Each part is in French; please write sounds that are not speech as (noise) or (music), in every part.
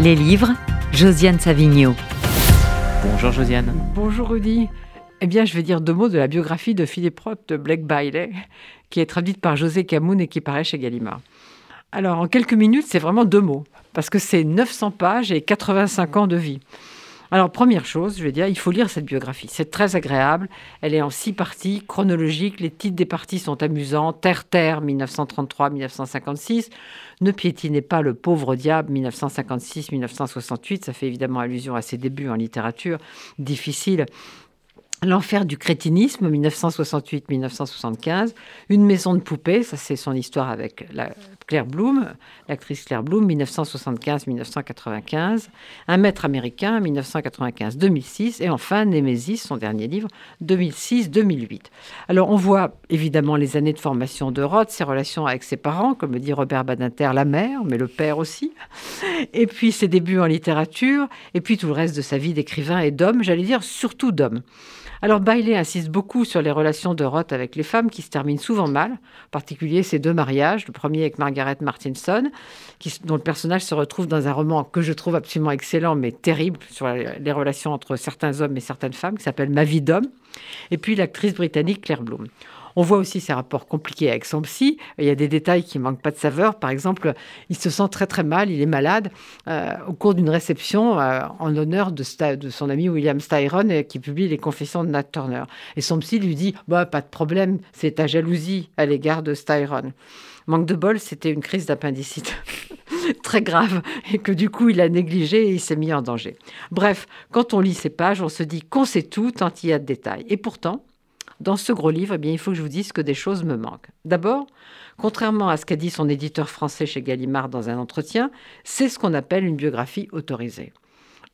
Les livres, Josiane Savigno. Bonjour Josiane. Bonjour Rudy. Eh bien, je vais dire deux mots de la biographie de Philippe Roth de Blake Bailey, qui est traduite par José Camoun et qui paraît chez Gallimard. Alors, en quelques minutes, c'est vraiment deux mots, parce que c'est 900 pages et 85 ans de vie. Alors, première chose, je vais dire, il faut lire cette biographie. C'est très agréable. Elle est en six parties chronologiques. Les titres des parties sont amusants. Terre-Terre, 1933-1956. Ne piétinez pas le pauvre diable, 1956-1968. Ça fait évidemment allusion à ses débuts en littérature. Difficile L'enfer du crétinisme, 1968-1975. Une maison de poupée, ça c'est son histoire avec la Claire Bloom, l'actrice Claire Bloom, 1975-1995. Un maître américain, 1995-2006. Et enfin, Némésis, son dernier livre, 2006-2008. Alors on voit évidemment les années de formation de Roth, ses relations avec ses parents, comme le dit Robert Badinter, la mère, mais le père aussi. Et puis ses débuts en littérature, et puis tout le reste de sa vie d'écrivain et d'homme, j'allais dire surtout d'homme. Alors Bailey insiste beaucoup sur les relations de Roth avec les femmes qui se terminent souvent mal, en particulier ses deux mariages, le premier avec Margaret Martinson, dont le personnage se retrouve dans un roman que je trouve absolument excellent mais terrible sur les relations entre certains hommes et certaines femmes, qui s'appelle Ma vie d'homme, et puis l'actrice britannique Claire Bloom. On voit aussi ses rapports compliqués avec son psy. Il y a des détails qui manquent pas de saveur. Par exemple, il se sent très très mal, il est malade euh, au cours d'une réception euh, en l'honneur de, son ami William Styron euh, qui publie les confessions de Nat Turner. Et son psy lui dit bah, Pas de problème, c'est ta jalousie à l'égard de Styron. Manque de bol, c'était une crise d'appendicite. (laughs) très grave et que du coup il a négligé et il s'est mis en danger. Bref, quand on lit ces pages, on se dit qu'on sait tout tant il y a de détails. Et pourtant, dans ce gros livre, eh bien, il faut que je vous dise que des choses me manquent. D'abord, contrairement à ce qu'a dit son éditeur français chez Gallimard dans un entretien, c'est ce qu'on appelle une biographie autorisée.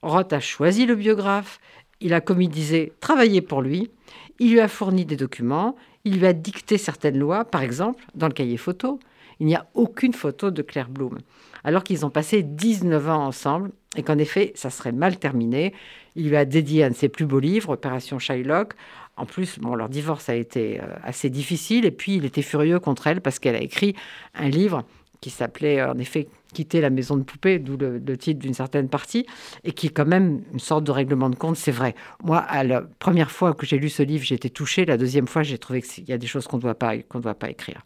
Roth a choisi le biographe, il a, comme il disait, travaillé pour lui, il lui a fourni des documents, il lui a dicté certaines lois, par exemple, dans le cahier photo, il n'y a aucune photo de Claire Bloom, alors qu'ils ont passé 19 ans ensemble et qu'en effet, ça serait mal terminé. Il lui a dédié un de ses plus beaux livres, Opération Shylock, en plus, bon, leur divorce a été euh, assez difficile et puis il était furieux contre elle parce qu'elle a écrit un livre qui s'appelait en effet Quitter la maison de poupée, d'où le, titre d'une certaine partie, et qui est quand même une sorte de règlement de compte, c'est vrai. Moi, à la première fois que j'ai lu ce livre, j'ai été touchée. La deuxième fois, j'ai trouvé qu'il y a des choses qu'on ne doit pas, doit pas écrire.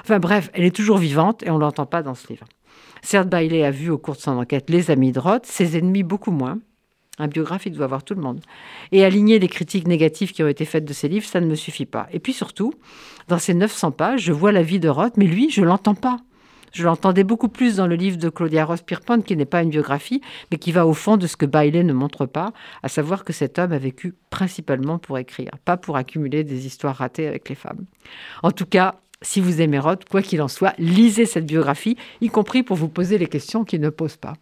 Enfin bref, elle est toujours vivante et on ne l'entend pas dans ce livre. Certes, Bailey a vu au cours de son enquête les amis de Roth, ses ennemis beaucoup moins. Un biographe, il doit voir tout le monde. Et aligner les critiques négatives qui ont été faites de ses livres, ça ne me suffit pas. Et puis surtout, dans ces 900 pages, je vois la vie de Roth, mais lui, je l'entends pas. Je l'entendais beaucoup plus dans le livre de Claudia Ross-Pierpont, qui n'est pas une biographie, mais qui va au fond de ce que Bailey ne montre pas, à savoir que cet homme a vécu principalement pour écrire, pas pour accumuler des histoires ratées avec les femmes. En tout cas, si vous aimez Roth, quoi qu'il en soit, lisez cette biographie, y compris pour vous poser les questions qu'il ne pose pas.